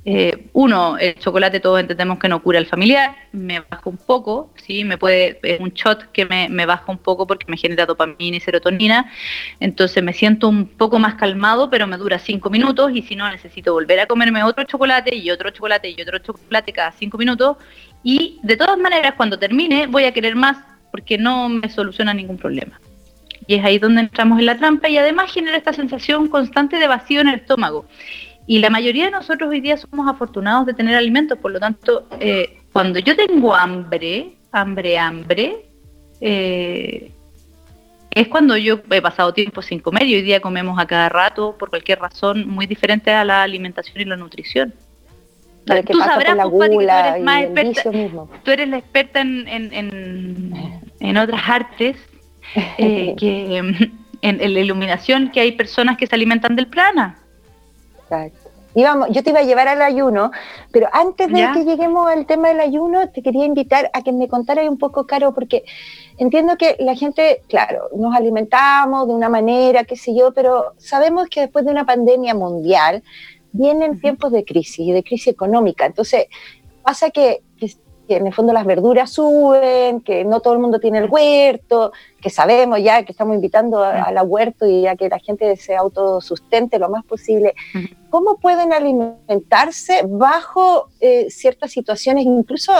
eh, uno, el chocolate todos entendemos que no cura el familiar, me baja un poco, ¿sí? me puede, un shot que me, me, baja un poco porque me genera dopamina y serotonina, entonces me siento un poco más calmado, pero me dura cinco minutos y si no necesito volver a comerme otro chocolate y otro chocolate y otro chocolate cada cinco minutos. Y de todas maneras cuando termine voy a querer más porque no me soluciona ningún problema. Y es ahí donde entramos en la trampa y además genera esta sensación constante de vacío en el estómago. Y la mayoría de nosotros hoy día somos afortunados de tener alimentos, por lo tanto, eh, cuando yo tengo hambre, hambre, hambre, eh, es cuando yo he pasado tiempo sin comer y hoy día comemos a cada rato por cualquier razón muy diferente a la alimentación y la nutrición. Tú sabrás, la tú eres más experta, tú eres la experta en, en, en, otras artes, eh, que en, en la iluminación, que hay personas que se alimentan del prana. Exacto. yo te iba a llevar al ayuno, pero antes de que lleguemos al tema del ayuno, te quería invitar a que me contaras un poco, Caro, porque entiendo que la gente, claro, nos alimentamos de una manera, qué sé yo, pero sabemos que después de una pandemia mundial vienen tiempos de crisis y de crisis económica. Entonces, pasa que, que en el fondo las verduras suben, que no todo el mundo tiene el huerto, que sabemos ya que estamos invitando a, la huerto y a que la gente se autosustente lo más posible. ¿Cómo pueden alimentarse bajo eh, ciertas situaciones? Incluso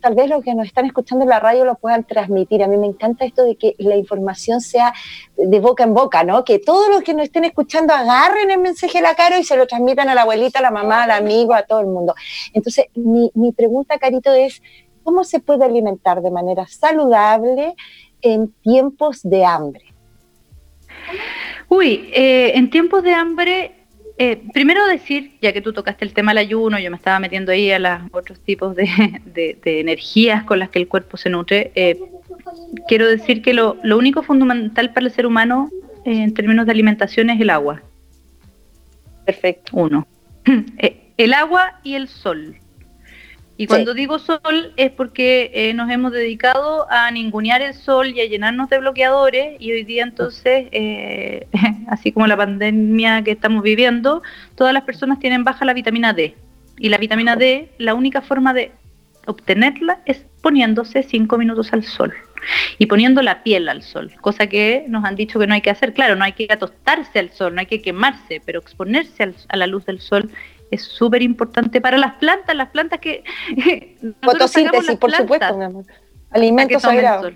tal vez los que nos están escuchando en la radio lo puedan transmitir. A mí me encanta esto de que la información sea de boca en boca, ¿no? Que todos los que nos estén escuchando agarren el mensaje de la cara y se lo transmitan a la abuelita, a la mamá, al amigo, a todo el mundo. Entonces, mi, mi pregunta, Carito, es, ¿cómo se puede alimentar de manera saludable? En tiempos de hambre? Uy, eh, en tiempos de hambre, eh, primero decir, ya que tú tocaste el tema del ayuno, yo me estaba metiendo ahí a los otros tipos de, energías con las que el cuerpo se nutre, eh, quiero decir que lo, lo, único fundamental para el ser humano en términos de alimentación es el agua. Perfecto. Uno. el agua y el sol. Y cuando digo sol es porque eh, nos hemos dedicado a ningunear el sol y a llenarnos de bloqueadores y hoy día entonces, eh, así como la pandemia que estamos viviendo, todas las personas tienen baja la vitamina D. Y la vitamina D, la única forma de obtenerla es poniéndose cinco minutos al sol y poniendo la piel al sol, cosa que nos han dicho que no hay que hacer. Claro, no hay que atostarse al sol, no hay que quemarse, pero exponerse a la luz del sol es súper importante para las plantas, las plantas que... Fotosíntesis, por supuesto, mi amor. Alimentos sagrados.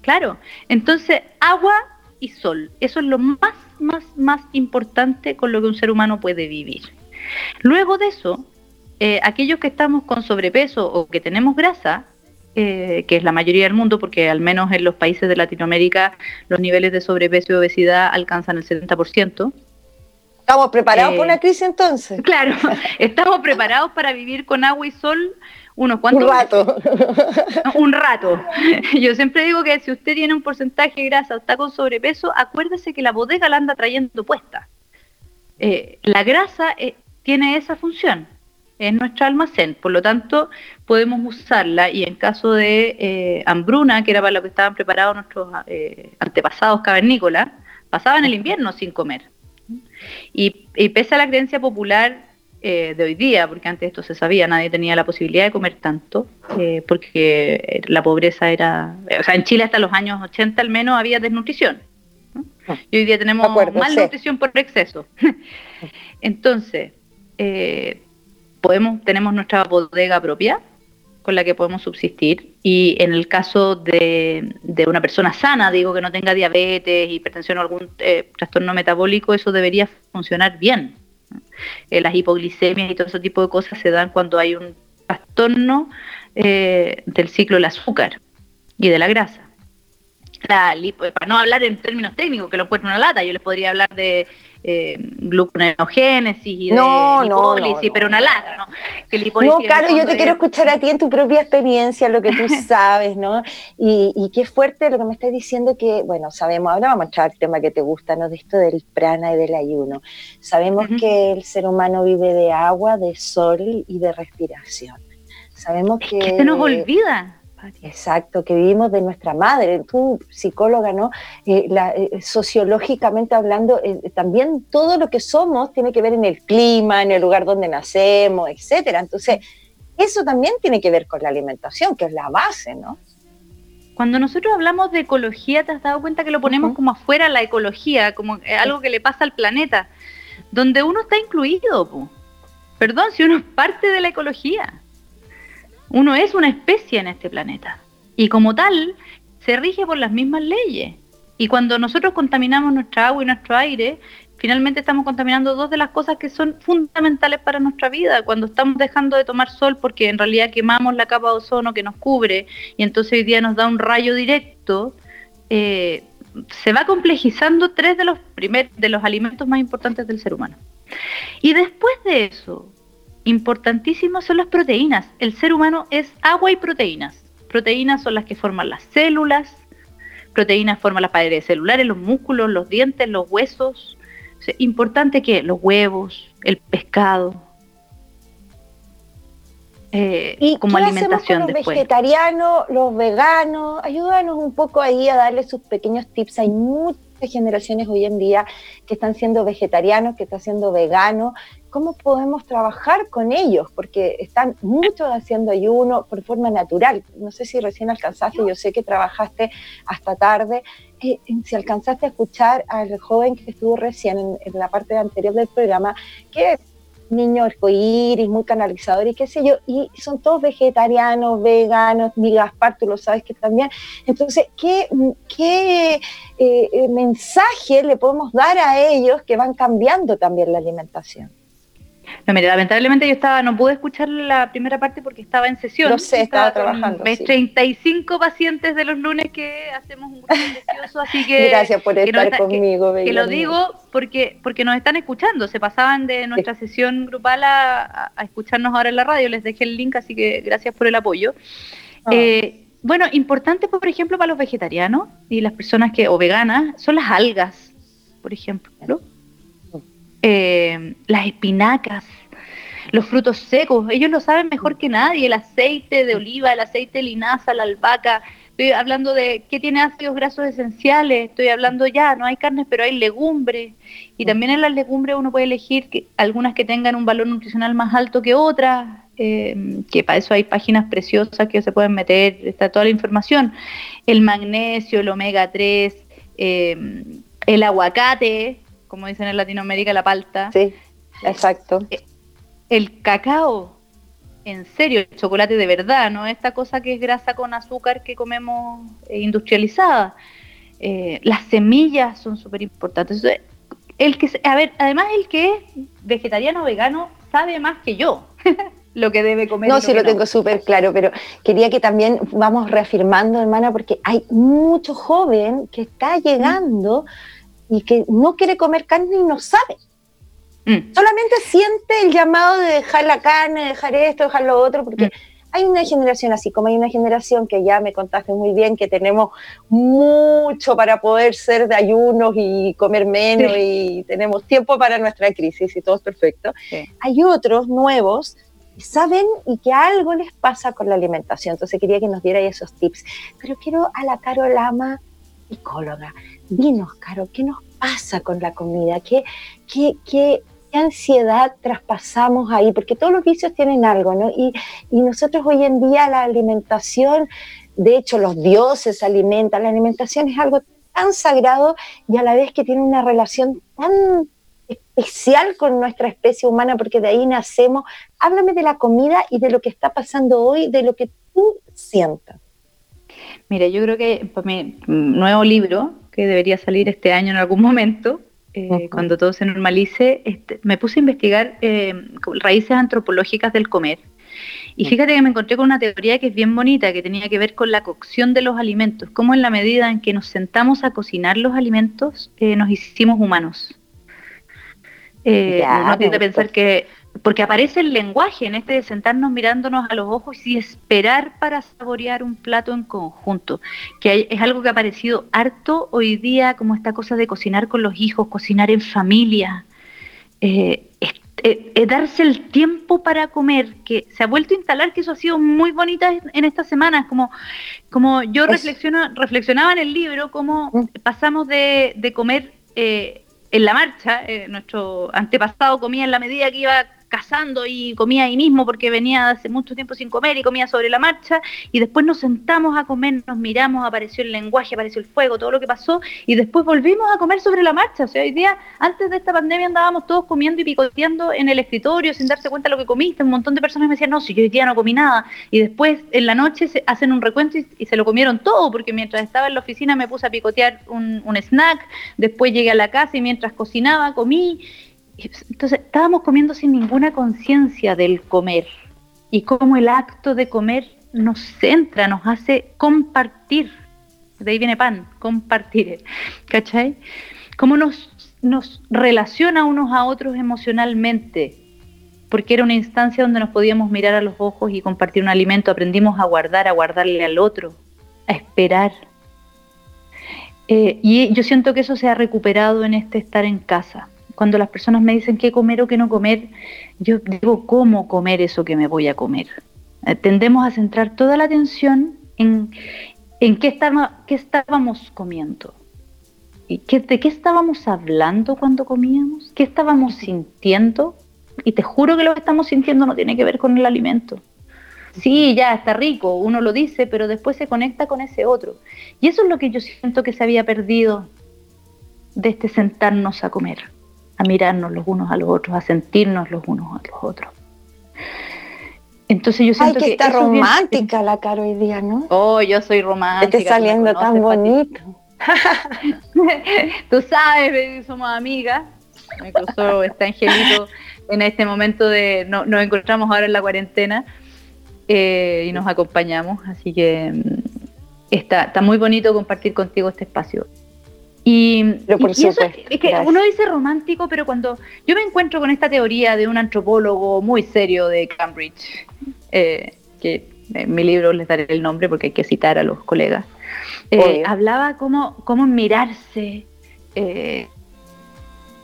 Claro, entonces agua y sol, eso es lo más, más, más importante con lo que un ser humano puede vivir. Luego de eso, eh, aquellos que estamos con sobrepeso o que tenemos grasa, eh, que es la mayoría del mundo, porque al menos en los países de Latinoamérica los niveles de sobrepeso y obesidad alcanzan el 70%, ¿Estamos preparados para una eh, crisis entonces? Claro, estamos preparados para vivir con agua y sol unos cuantos Un rato. un rato. Yo siempre digo que si usted tiene un porcentaje de grasa o está con sobrepeso, acuérdese que la bodega la anda trayendo puesta. Eh, la grasa eh, tiene esa función, es nuestro almacén, por lo tanto podemos usarla y en caso de hambruna, que era para lo que estaban preparados nuestros antepasados cavernícolas, pasaban el invierno sin comer. Y, pese a la creencia popular eh, de hoy día, porque antes esto se sabía, nadie tenía la posibilidad de comer tanto, eh, porque la pobreza era, o sea, en Chile hasta los años 80 al menos había desnutrición. Ah. Y hoy día tenemos malnutrición por exceso. Entonces, eh, podemos, tenemos nuestra bodega propia con la que podemos subsistir y en el caso de, una persona sana, digo que no tenga diabetes, hipertensión o algún eh, trastorno metabólico, eso debería funcionar bien. Eh, las hipoglicemias y todo ese tipo de cosas se dan cuando hay un trastorno eh, del ciclo del azúcar y de la grasa. La para no hablar en términos técnicos, que lo en una lata, yo les podría hablar de eh, gluconeogénesis y de no, lipólisis, no, pero una lata, ¿no? no, claro, yo te quiero escuchar a ti en tu propia experiencia, lo que tú sabes, ¿no? Y, y qué fuerte lo que me estás diciendo que, bueno, sabemos, ahora vamos a entrar al tema que te gusta, ¿no? De esto del prana y del ayuno. Sabemos que el ser humano vive de agua, de sol y de respiración. Sabemos que... que se nos olvida Exacto, que vivimos de nuestra madre. Tú, psicóloga, ¿no? Eh, eh, sociológicamente hablando, eh, también todo lo que somos tiene que ver en el clima, en el lugar donde nacemos, etcétera. Entonces, eso también tiene que ver con la alimentación, que es la base, ¿no? Cuando nosotros hablamos de ecología, ¿te has dado cuenta que lo ponemos como afuera la ecología, como algo que le pasa al planeta, donde uno está incluido? Perdón, si uno es parte de la ecología. Uno es una especie en este planeta y como tal se rige por las mismas leyes. Y cuando nosotros contaminamos nuestra agua y nuestro aire, finalmente estamos contaminando dos de las cosas que son fundamentales para nuestra vida. Cuando estamos dejando de tomar sol porque en realidad quemamos la capa de ozono que nos cubre y entonces hoy día nos da un rayo directo, eh, se va complejizando tres de los, primer, de los alimentos más importantes del ser humano. Y después de eso, importantísimos son las proteínas. El ser humano es agua y proteínas. Proteínas son las que forman las células, proteínas forman las paredes celulares, los músculos, los dientes, los huesos. importante que los huevos, el pescado, eh, ¿Y como qué alimentación con los vegetarianos, los veganos, ayúdanos un poco ahí a darle sus pequeños tips. Hay muchas generaciones hoy en día que están siendo vegetarianos, que están siendo veganos, ¿cómo podemos trabajar con ellos? Porque están muchos haciendo ayuno por forma natural. No sé si recién alcanzaste, yo sé que trabajaste hasta tarde. Eh, si alcanzaste a escuchar al joven que estuvo recién en, la parte anterior del programa, que niño arcoíris, muy canalizador y qué sé yo, y son todos vegetarianos, veganos, mi Gaspar, tú lo sabes que también. Entonces, ¿qué, qué eh, eh, mensaje le podemos dar a ellos que van cambiando también la alimentación? No, mire, lamentablemente yo estaba, no pude escuchar la primera parte porque estaba en sesión. No sé, estaba, trabajando. Sí. 35 pacientes de los lunes que hacemos un grupo precioso, así que. Gracias por estar conmigo, Que, lo digo porque, porque nos están escuchando, se pasaban de nuestra sesión grupal a, escucharnos ahora en la radio, les dejé el link, así que gracias por el apoyo. Ah. Eh, bueno, importante, por ejemplo, para los vegetarianos y las personas que, o veganas, son las algas, por ejemplo. Eh, las espinacas, los frutos secos, ellos lo saben mejor que nadie, el aceite de oliva, el aceite de linaza, la albahaca, estoy hablando de qué tiene ácidos grasos esenciales, estoy hablando ya, no hay carnes, pero hay legumbres, y también en las legumbres uno puede elegir que, algunas que tengan un valor nutricional más alto que otras, eh, que para eso hay páginas preciosas que se pueden meter, está toda la información, el magnesio, el omega 3, eh, el aguacate, como dicen en Latinoamérica, la palta. Sí, exacto. Eh, el cacao, en serio, el chocolate de verdad, no esta cosa que es grasa con azúcar que comemos eh, industrializada. Eh, las semillas son súper importantes. El que, a ver, además el que es vegetariano o vegano sabe más que yo. lo que debe comer. No, sí lo, tengo súper claro, pero quería que también vamos reafirmando, hermana, porque hay mucho joven que está llegando y que no quiere comer carne y no sabe. Mm. Solamente siente el llamado de dejar la carne, dejar esto, dejar lo otro, porque mm. hay una generación así, como hay una generación que ya me contaste muy bien, que tenemos mucho para poder ser de ayunos y comer menos y tenemos tiempo para nuestra crisis y todo es perfecto. Hay otros nuevos que saben y que algo les pasa con la alimentación. Entonces quería que nos diera esos tips. Pero quiero a la Caro Lama, psicóloga, Dinos, Caro, ¿qué nos pasa con la comida? ¿Qué, qué, qué, ansiedad traspasamos ahí? Porque todos los vicios tienen algo, ¿no? Y, y nosotros hoy en día la alimentación, de hecho los dioses alimentan, la alimentación es algo tan sagrado y a la vez que tiene una relación tan especial con nuestra especie humana, porque de ahí nacemos. Háblame de la comida y de lo que está pasando hoy, de lo que tú sientas. Mire, yo creo que mi nuevo libro, que debería salir este año en algún momento, eh, cuando todo se normalice, este, me puse a investigar eh, raíces antropológicas del comer. Y fíjate que me encontré con una teoría que es bien bonita, que tenía que ver con la cocción de los alimentos, cómo en la medida en que nos sentamos a cocinar los alimentos, eh, nos hicimos humanos. no tiene que pensar que porque aparece el lenguaje en este de sentarnos mirándonos a los ojos y esperar para saborear un plato en conjunto, que es algo que ha aparecido harto hoy día, como esta cosa de cocinar con los hijos, cocinar en familia, eh, eh, darse el tiempo para comer, que se ha vuelto a instalar, que eso ha sido muy bonita en estas semanas, como, como yo reflexionaba en el libro, cómo mm. pasamos de, comer... Eh, en la marcha, nuestro antepasado comía en la medida que iba cazando y comía ahí mismo porque venía hace mucho tiempo sin comer y comía sobre la marcha y después nos sentamos a comer, nos miramos, apareció el lenguaje, apareció el fuego, todo lo que pasó y después volvimos a comer sobre la marcha. O sea, hoy día, antes de esta pandemia andábamos todos comiendo y picoteando en el escritorio sin darse cuenta de lo que comiste. Un montón de personas me decían, no, si yo hoy día no comí nada. Y después en la noche se hacen un recuento y, se lo comieron todo porque mientras estaba en la oficina me puse a picotear un, un snack, después llegué a la casa y mientras cocinaba comí entonces estábamos comiendo sin ninguna conciencia del comer y cómo el acto de comer nos centra, nos hace compartir. De ahí viene pan, compartir. ¿Cachai? Cómo nos, nos relaciona unos a otros emocionalmente. Porque era una instancia donde nos podíamos mirar a los ojos y compartir un alimento. Aprendimos a guardar, a guardarle al otro, a esperar. Eh, y yo siento que eso se ha recuperado en este estar en casa cuando las personas me dicen qué comer o qué no comer, yo digo cómo comer eso que me voy a comer. Eh, tendemos a centrar toda la atención en, en qué, qué estábamos comiendo. ¿Y qué, ¿De qué estábamos hablando cuando comíamos? ¿Qué estábamos sintiendo? Y te juro que lo que estamos sintiendo no tiene que ver con el alimento. Sí, ya está rico, uno lo dice, pero después se conecta con ese otro. Y eso es lo que yo siento que se había perdido de este sentarnos a comer a mirarnos los unos a los otros, a sentirnos los unos a los otros. Entonces yo siento Ay, que, está romántica la cara hoy día, ¿no? Oh, yo soy romántica. Está saliendo tan bonito. Tú sabes, somos amigas. Incluso está Angelito en este momento de nos encontramos ahora en la cuarentena eh, y nos acompañamos, así que mm, está, está muy bonito compartir contigo este espacio. Y, eso es, que uno dice romántico, pero cuando yo me encuentro con esta teoría de un antropólogo muy serio de Cambridge, eh, que en mi libro les daré el nombre porque hay que citar a los colegas, eh, hablaba cómo, cómo mirarse eh,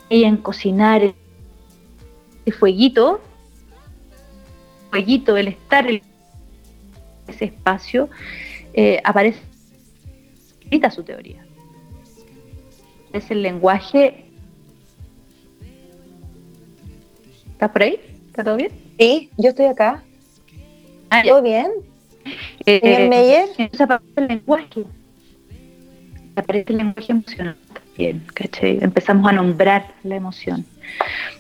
y en cocinar el fueguito, fueguito, el estar en ese espacio, aparece su teoría es el lenguaje. ¿Estás por ahí? ¿Está todo bien? Sí, yo estoy acá. Ah, ¿Todo bien? Eh, ¿Señor Meyer? aparece el lenguaje. Aparece el lenguaje emocional también, ¿cachai? Empezamos a nombrar la emoción.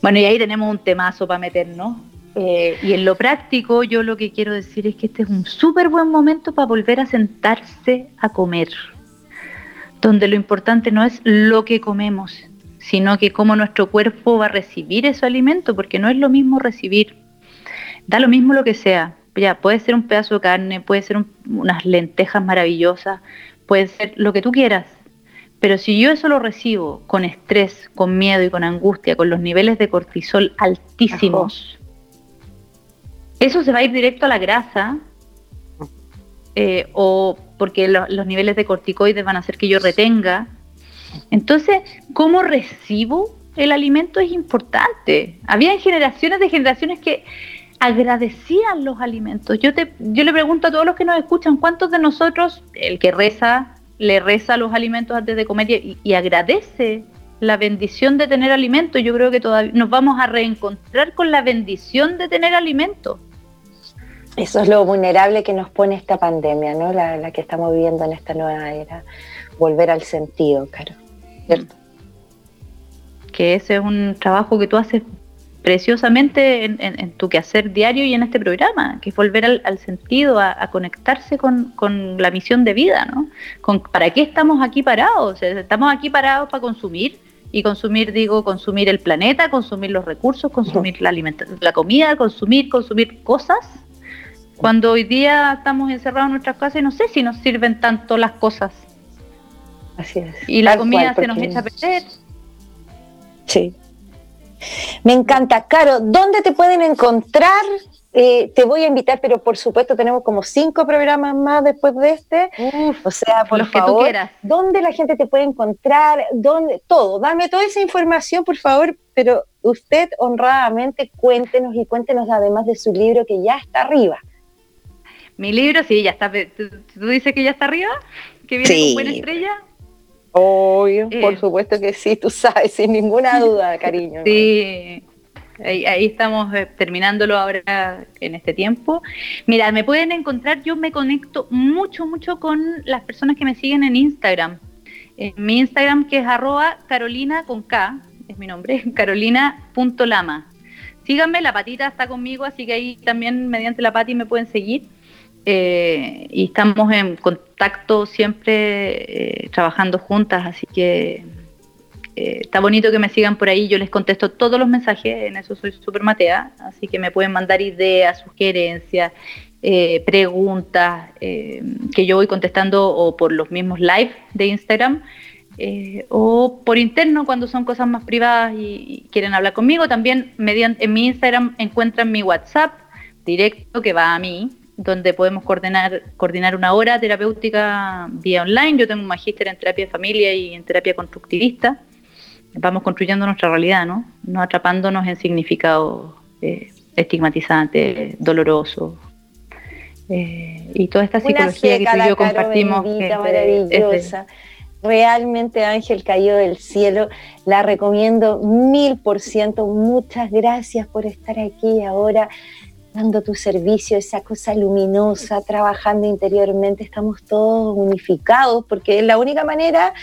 Bueno, y ahí tenemos un temazo para meternos. Eh, y en lo práctico, yo lo que quiero decir es que este es un súper buen momento para volver a sentarse a comer donde lo importante no es lo que comemos, sino que cómo nuestro cuerpo va a recibir ese alimento, porque no es lo mismo recibir, da lo mismo lo que sea, ya puede ser un pedazo de carne, puede ser unas lentejas maravillosas, puede ser lo que tú quieras, pero si yo eso lo recibo con estrés, con miedo y con angustia, con los niveles de cortisol altísimos, eso se va a ir directo a la grasa eh, o porque los niveles de corticoides van a hacer que yo retenga. Entonces, ¿cómo recibo el alimento es importante? Había generaciones de generaciones que agradecían los alimentos. Yo, te, yo le pregunto a todos los que nos escuchan, ¿cuántos de nosotros, el que reza, le reza los alimentos antes de comer y, y agradece la bendición de tener alimento? Yo creo que todavía nos vamos a reencontrar con la bendición de tener alimento. Eso es lo vulnerable que nos pone esta pandemia, ¿no? La, que estamos viviendo en esta nueva era. Volver al sentido, claro. ¿Cierto? Que ese es un trabajo que tú haces preciosamente en, tu quehacer diario y en este programa, que es volver al, sentido, a, conectarse con, con, la misión de vida, ¿no? Con, ¿Para qué estamos aquí parados? ¿Estamos aquí parados para consumir? Y consumir, digo, consumir el planeta, consumir los recursos, consumir la, la comida, consumir, consumir cosas. Cuando hoy día estamos encerrados en nuestras casas y no sé si nos sirven tanto las cosas. Así es. Y la comida se nos echa a perder. Sí. Me encanta. Caro, ¿dónde te pueden encontrar? Eh, te voy a invitar, pero por supuesto tenemos como cinco programas más después de este. o sea, por los favor, que tú quieras. ¿dónde la gente te puede encontrar? ¿Dónde? Todo. Dame toda esa información, por favor, pero usted honradamente cuéntenos y cuéntenos además de su libro que ya está arriba. Mi libro, sí, ya está. ¿Tú, dices que ya está arriba? ¿Que viene con buena estrella? Obvio, por eh. supuesto que sí, tú sabes, sin ninguna duda, cariño. Sí, ahí, estamos eh, terminándolo ahora en este tiempo. Mira, me pueden encontrar, yo me conecto mucho, mucho con las personas que me siguen en Instagram. En mi Instagram que es arroba carolina con K, es mi nombre, carolina.lama. Síganme, la patita está conmigo, así que ahí también mediante la pati me pueden seguir. Eh, y estamos en contacto siempre eh, trabajando juntas, así que eh, está bonito que me sigan por ahí, yo les contesto todos los mensajes, en eso soy súper matea, así que me pueden mandar ideas, sugerencias, preguntas que yo voy contestando o por los mismos live de Instagram. o por interno cuando son cosas más privadas y, y quieren hablar conmigo. También mediante, en mi Instagram encuentran mi WhatsApp directo que va a mí, donde podemos coordinar, coordinar una hora terapéutica vía online. Yo tengo un magíster en terapia de familia y en terapia constructivista. Vamos construyendo nuestra realidad, ¿no? No atrapándonos en significados eh, estigmatizantes, dolorosos. Eh, y toda esta psicología que tú y yo compartimos. maravillosa. Realmente Ángel cayó del cielo, la recomiendo mil por ciento. Muchas gracias por estar aquí ahora dando tu servicio, esa cosa luminosa, trabajando interiormente, estamos todos unificados, porque es la única manera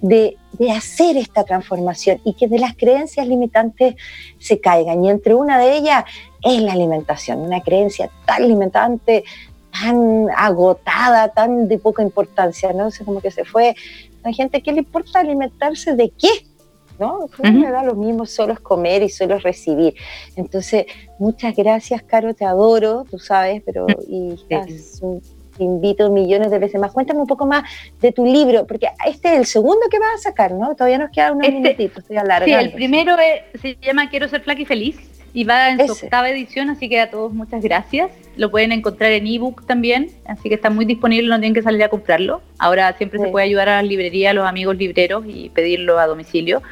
de, hacer esta transformación y que de las creencias limitantes se caigan. Y entre una de ellas es la alimentación, una creencia tan limitante, tan agotada, tan de poca importancia, ¿no? sé, como que se fue. Hay gente que le importa alimentarse de qué, ¿no? me da lo mismo, solo es comer y solo es recibir. Entonces, muchas gracias, Caro, te adoro, tú sabes, pero y te invito millones de veces más. Cuéntame un poco más de tu libro, porque este es el segundo que vas a sacar, ¿no? Todavía nos queda unos este, minutitos, estoy alargando. Sí, el primero se llama Quiero ser flaca y feliz y va en su octava edición, así que a todos muchas gracias. Lo pueden encontrar en ebook también, así que está muy disponible, no tienen que salir a comprarlo. Ahora siempre se puede ayudar a las librerías, a los amigos libreros y pedirlo a domicilio.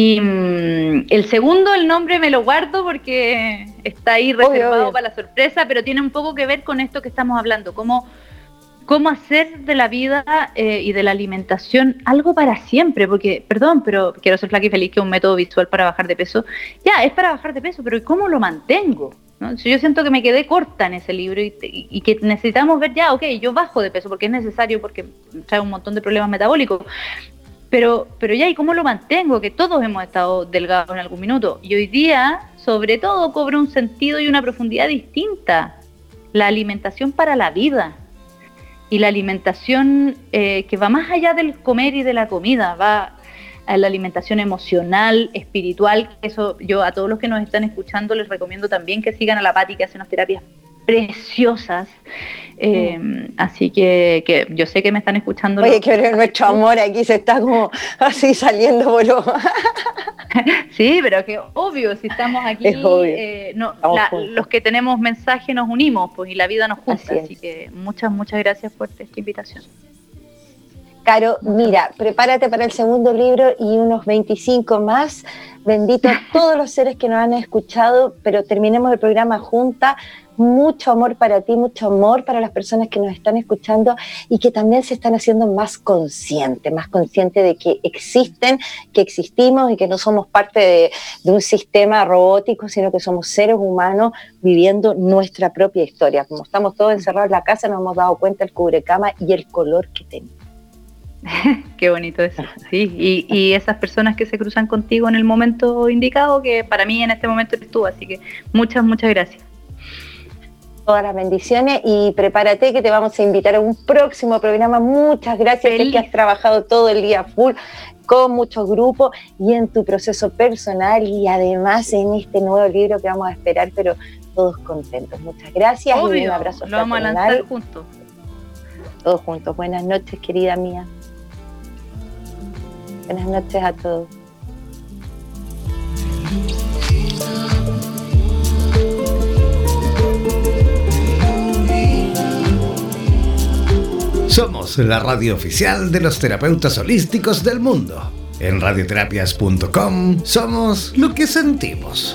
Y mm, el segundo, el nombre me lo guardo porque está ahí reservado para la sorpresa, pero tiene un poco que ver con esto que estamos hablando, cómo, cómo hacer de la vida eh, y de la alimentación algo para siempre, porque, perdón, pero quiero ser flaca y feliz, que es un método visual para bajar de peso. Ya, es para bajar de peso, pero ¿cómo lo mantengo? Yo siento que me quedé corta en ese libro y, y, que necesitamos ver ya, ok, yo bajo de peso porque es necesario, porque trae un montón de problemas metabólicos, pero, pero ya, ¿y cómo lo mantengo? Que todos hemos estado delgados en algún minuto. Y hoy día, sobre todo, cobra un sentido y una profundidad distinta. La alimentación para la vida. Y la alimentación eh, que va más allá del comer y de la comida, va a la alimentación emocional, espiritual. Eso yo a todos los que nos están escuchando les recomiendo también que sigan a la Pati, que hace unas terapias preciosas. Eh, así que, yo sé que me están escuchando. Oye, que nuestro amor aquí se está como así saliendo boludo. sí, pero que obvio, si estamos aquí, eh, los que tenemos mensaje nos unimos, pues y la vida nos junta. Así, que muchas, muchas gracias por esta invitación. Caro, mira, prepárate para el segundo libro y unos 25 más. Bendito a todos los seres que nos han escuchado, pero terminemos el programa junta mucho amor para ti, mucho amor para las personas que nos están escuchando y que también se están haciendo más conscientes, más conscientes de que existen, que existimos y que no somos parte de, un sistema robótico, sino que somos seres humanos viviendo nuestra propia historia. Como estamos todos encerrados en la casa, nos hemos dado cuenta el cubrecama y el color que tenemos. Qué bonito eso, sí. Y, y, esas personas que se cruzan contigo en el momento indicado, que para mí en este momento eres tú, así que muchas, muchas gracias. todas las bendiciones y prepárate que te vamos a invitar a un próximo programa. Muchas gracias, que has trabajado todo el día full con muchos grupos y en tu proceso personal y además en este nuevo libro que vamos a esperar, pero todos contentos. Muchas gracias y un abrazo. Lo vamos a lanzar juntos. Todos juntos. Buenas noches, querida mía. Buenas noches a todos. Somos la radio oficial de los terapeutas holísticos del mundo. En radioterapias.com somos lo que sentimos.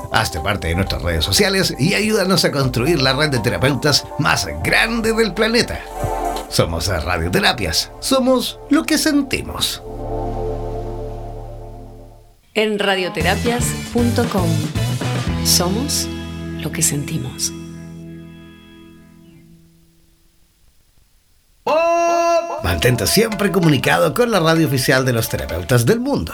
Hazte parte de nuestras redes sociales y ayúdanos a construir la red de terapeutas más grande del planeta. Somos Radioterapias. Somos lo que sentimos. En radioterapias.com somos lo que sentimos. Mantente siempre comunicado con la radio oficial de los terapeutas del mundo.